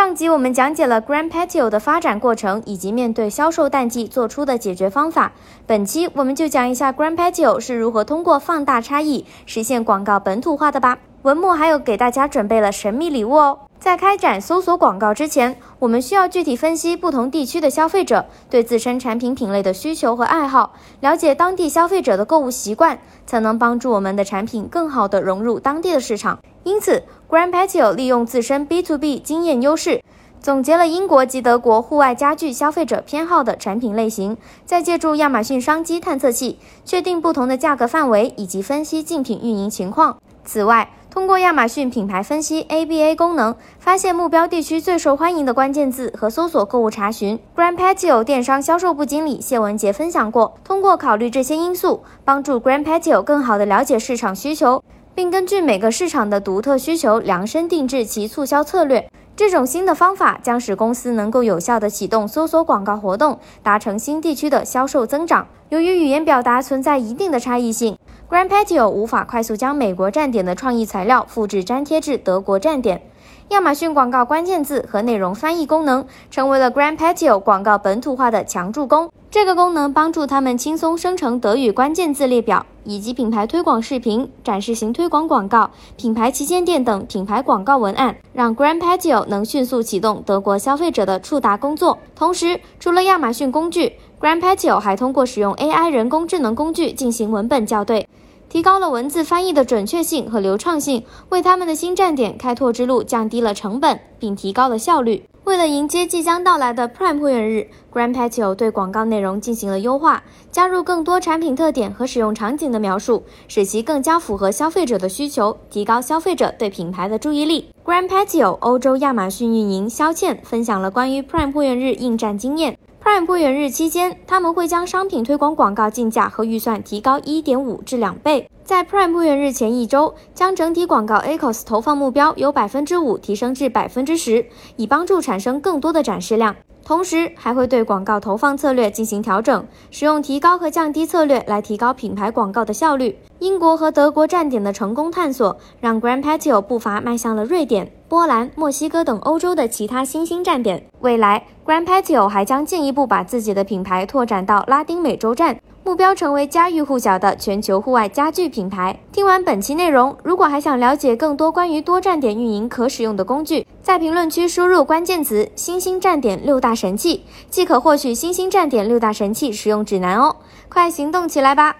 上集我们讲解了 Grand Patio 的发展过程以及面对销售淡季做出的解决方法。本期我们就讲一下 Grand Patio 是如何通过放大差异实现广告本土化的吧。文末还有给大家准备了神秘礼物哦。在开展搜索广告之前，我们需要具体分析不同地区的消费者对自身产品品类的需求和爱好，了解当地消费者的购物习惯，才能帮助我们的产品更好地融入当地的市场。因此，Grand Patio 利用自身 B to B 经验优势，总结了英国及德国户外家具消费者偏好的产品类型，再借助亚马逊商机探测器，确定不同的价格范围以及分析竞品运营情况。此外，通过亚马逊品牌分析 ABA 功能，发现目标地区最受欢迎的关键字和搜索购物查询。Grand Patio 电商销售部经理谢文杰分享过，通过考虑这些因素，帮助 Grand Patio 更好地了解市场需求，并根据每个市场的独特需求量身定制其促销策略。这种新的方法将使公司能够有效地启动搜索广告活动，达成新地区的销售增长。由于语言表达存在一定的差异性。Grand Patio 无法快速将美国站点的创意材料复制粘贴至德国站点。亚马逊广告关键字和内容翻译功能成为了 Grand Patio 广告本土化的强助攻。这个功能帮助他们轻松生成德语关键字列表，以及品牌推广视频、展示型推广广告、品牌旗舰店等品牌广告文案，让 Grand Patio 能迅速启动德国消费者的触达工作。同时，除了亚马逊工具，Grand Patio 还通过使用 AI 人工智能工具进行文本校对。提高了文字翻译的准确性和流畅性，为他们的新站点开拓之路降低了成本，并提高了效率。为了迎接即将到来的 Prime 会员日，Grand Patio 对广告内容进行了优化，加入更多产品特点和使用场景的描述，使其更加符合消费者的需求，提高消费者对品牌的注意力。Grand Patio 欧洲亚马逊运营肖倩分享了关于 Prime 会员日应战经验。Prime 会员日期间，他们会将商品推广广告竞价和预算提高一点五至两倍。在 Prime 会员日前一周，将整体广告 ACOS 投放目标由百分之五提升至百分之十，以帮助产生更多的展示量。同时，还会对广告投放策略进行调整，使用提高和降低策略来提高品牌广告的效率。英国和德国站点的成功探索，让 Grand Patio 步伐迈向了瑞典。波兰、墨西哥等欧洲的其他新兴站点，未来 Grand Patio 还将进一步把自己的品牌拓展到拉丁美洲站，目标成为家喻户晓的全球户外家具品牌。听完本期内容，如果还想了解更多关于多站点运营可使用的工具，在评论区输入关键词“星星站点六大神器”，即可获取星星站点六大神器使用指南哦！快行动起来吧！